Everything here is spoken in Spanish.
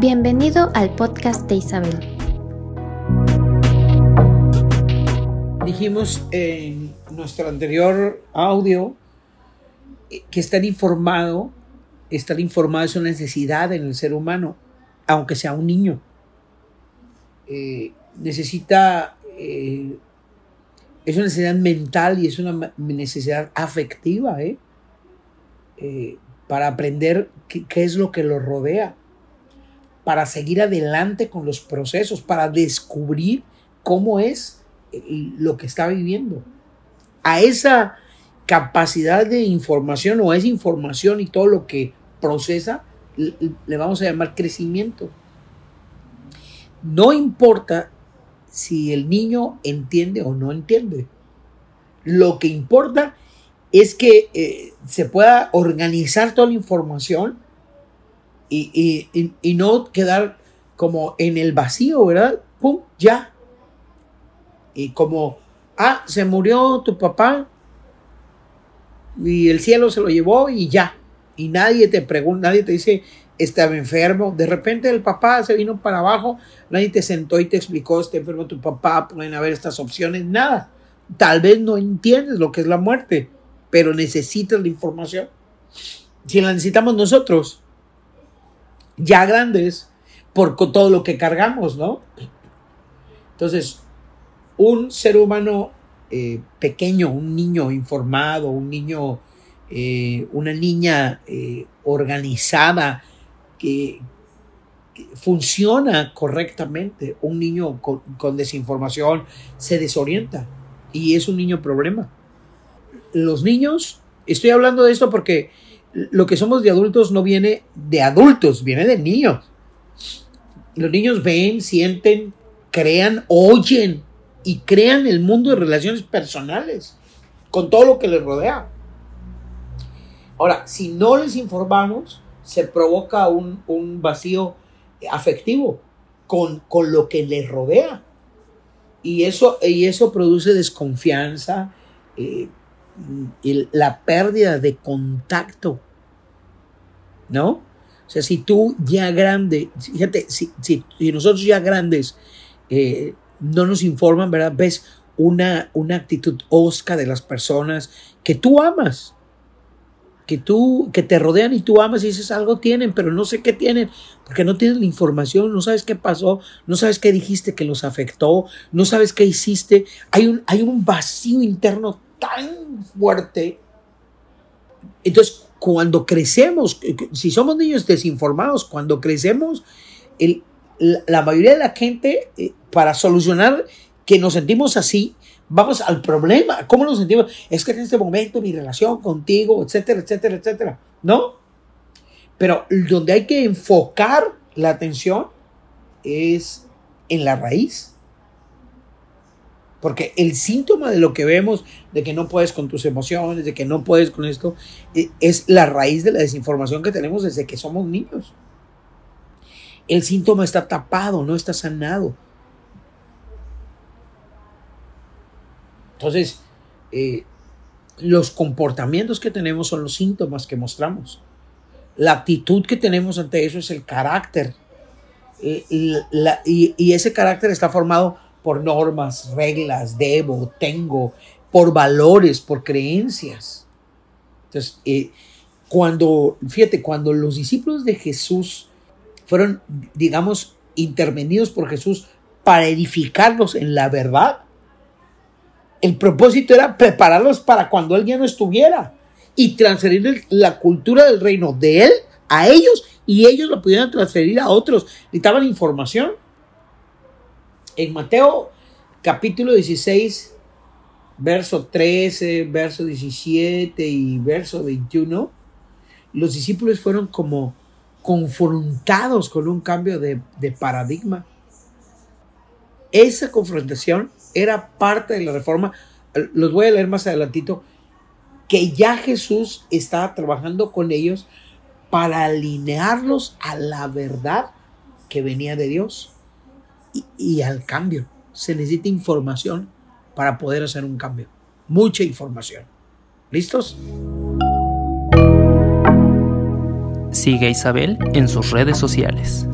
Bienvenido al podcast de Isabel. Dijimos en nuestro anterior audio que estar informado, estar informado es una necesidad en el ser humano, aunque sea un niño. Eh, necesita, eh, es una necesidad mental y es una necesidad afectiva, ¿eh? Para aprender qué, es lo que lo rodea para seguir adelante con los procesos, para descubrir cómo es eh, lo que está viviendo. A esa capacidad de información o esa información y todo lo que procesa, le vamos a llamar crecimiento. No importa si el niño entiende o no entiende. Lo que importa es que eh, se pueda organizar toda la información y, no quedar como en el vacío, ¿verdad? ¡Pum! Ya. Y como, ah, se murió tu papá y el cielo se lo llevó y ya. Y nadie te pregunta, nadie te dice, estaba enfermo. De repente el papá se vino para abajo, nadie te sentó y te explicó, está enfermo tu papá, pueden haber estas opciones, nada. Tal vez no entiendes lo que es la muerte, pero necesitas la información. Si la necesitamos nosotros, ya grandes por todo lo que cargamos, ¿no? Entonces, un ser humano eh, pequeño, un niño informado, un niño, eh, una niña eh, organizada, que, funciona correctamente, un niño con, con desinformación se desorienta y es un niño problema. Los niños, estoy hablando de esto porque lo que somos de adultos no viene de adultos, viene de niños. Los niños ven, sienten, crean, oyen y crean el mundo de relaciones personales con todo lo que les rodea. Ahora, si no les informamos, se provoca un, vacío afectivo con, con, lo que les rodea. Y eso, y eso produce desconfianza, eh, la pérdida de contacto, ¿no? O sea, si tú ya grande, fíjate, si, si, nosotros ya grandes eh, no nos informan, ¿verdad? Ves una, una actitud osca de las personas que tú amas, que tú, que te rodean y tú amas y dices algo tienen, pero no sé qué tienen, porque no tienes la información, no sabes qué pasó, no sabes qué dijiste que los afectó, no sabes qué hiciste, hay un, hay un vacío interno tan fuerte. Entonces, cuando crecemos, si somos niños desinformados, cuando crecemos, el, la mayoría de la gente, eh, para solucionar que nos sentimos así, vamos al problema. ¿Cómo nos sentimos? Es que en este momento mi relación contigo, etcétera, etcétera, etcétera. ¿No? Pero donde hay que enfocar la atención es en la raíz. Porque el síntoma de lo que vemos, de que no puedes con tus emociones, de que no puedes con esto, e, es la raíz de la desinformación que tenemos desde que somos niños. El síntoma está tapado, no está sanado. Entonces, eh, los comportamientos que tenemos son los síntomas que mostramos. La actitud que tenemos ante eso es el carácter. Eh, y, ese carácter está formado por normas, reglas, debo, tengo, por valores, por creencias. Entonces, eh, cuando, fíjate, cuando los discípulos de Jesús fueron, digamos, intervenidos por Jesús para edificarlos en la verdad, el propósito era prepararlos para cuando ya no estuviera y transferir la cultura del reino de él a ellos y ellos lo pudieran transferir a otros. Necesitaban información en Mateo capítulo 16, verso 13, verso 17 y verso 21, los discípulos fueron como confrontados con un cambio de, de paradigma. Esa confrontación era parte de la reforma. Los voy a leer más adelantito. Que ya Jesús estaba trabajando con ellos para alinearlos a la verdad que venía de Dios y, al cambio. Se necesita información para poder hacer un cambio. Mucha información. ¿Listos? Sigue a Isabel en sus redes sociales.